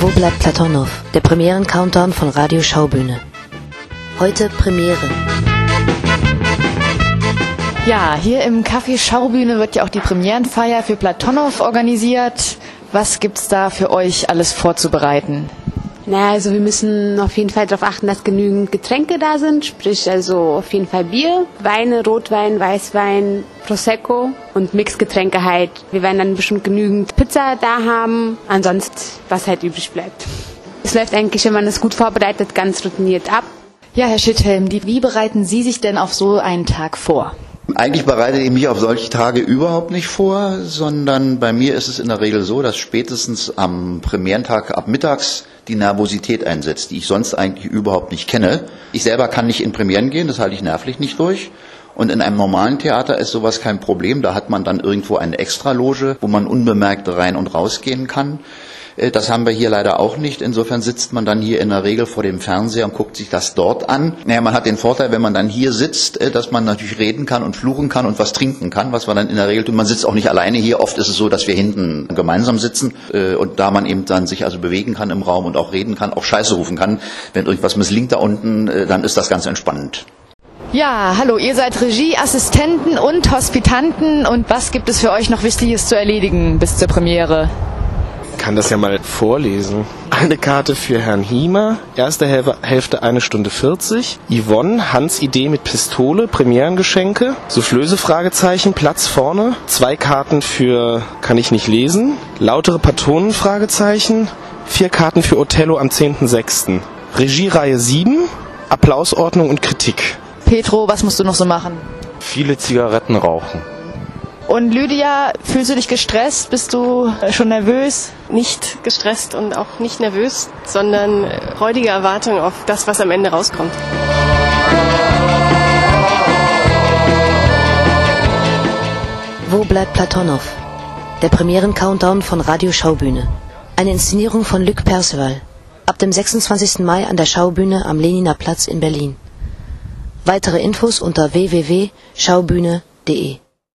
Wo bleibt Platonow? Der Premieren-Countdown von Radio Schaubühne. Heute Premiere. Ja, hier im Café Schaubühne wird ja auch die Premierenfeier für Platonow organisiert. Was gibt's da für euch alles vorzubereiten? Naja, also wir müssen auf jeden Fall darauf achten, dass genügend Getränke da sind, sprich also auf jeden Fall Bier, Weine, Rotwein, Weißwein, Prosecco und Mixgetränke halt. Wir werden dann bestimmt genügend Pizza da haben, ansonsten was halt übrig bleibt. Es läuft eigentlich, wenn man es gut vorbereitet, ganz routiniert ab. Ja, Herr Schitthelm, wie bereiten Sie sich denn auf so einen Tag vor? Eigentlich bereite ich mich auf solche Tage überhaupt nicht vor, sondern bei mir ist es in der Regel so, dass spätestens am Premierentag ab mittags die Nervosität einsetzt, die ich sonst eigentlich überhaupt nicht kenne. Ich selber kann nicht in Premieren gehen, das halte ich nervlich nicht durch. Und in einem normalen Theater ist sowas kein Problem. Da hat man dann irgendwo eine Extraloge, wo man unbemerkt rein und rausgehen kann. Äh, das haben wir hier leider auch nicht. Insofern sitzt man dann hier in der Regel vor dem Fernseher und guckt sich das dort an. Naja, man hat den Vorteil, wenn man dann hier sitzt, äh, dass man natürlich reden kann und fluchen kann und was trinken kann, was man dann in der Regel tut. Man sitzt auch nicht alleine hier. Oft ist es so, dass wir hinten gemeinsam sitzen äh, und da man eben dann sich also bewegen kann im Raum und auch reden kann, auch Scheiße rufen kann. Wenn irgendwas misslingt da unten, dann ist das ganz entspannend. Ja, hallo, ihr seid Regieassistenten und Hospitanten und was gibt es für euch noch Wichtiges zu erledigen bis zur Premiere? Kann das ja mal vorlesen. Eine Karte für Herrn Hiemer, erste Hälfte eine Stunde 40. Yvonne, Hans Idee mit Pistole, Premierengeschenke. Soufflöse Fragezeichen, Platz vorne. Zwei Karten für Kann ich nicht lesen. Lautere Patronen Fragezeichen. Vier Karten für Othello am 10.06. Regiereihe 7, Applausordnung und Kritik. Petro, was musst du noch so machen? Viele Zigaretten rauchen. Und Lydia, fühlst du dich gestresst? Bist du äh, schon nervös? Nicht gestresst und auch nicht nervös, sondern freudige Erwartung auf das, was am Ende rauskommt. Wo bleibt Platonow? Der Premieren-Countdown von Radio Schaubühne. Eine Inszenierung von Luc Perceval. Ab dem 26. Mai an der Schaubühne am Leniner Platz in Berlin. Weitere Infos unter www.schaubühne.de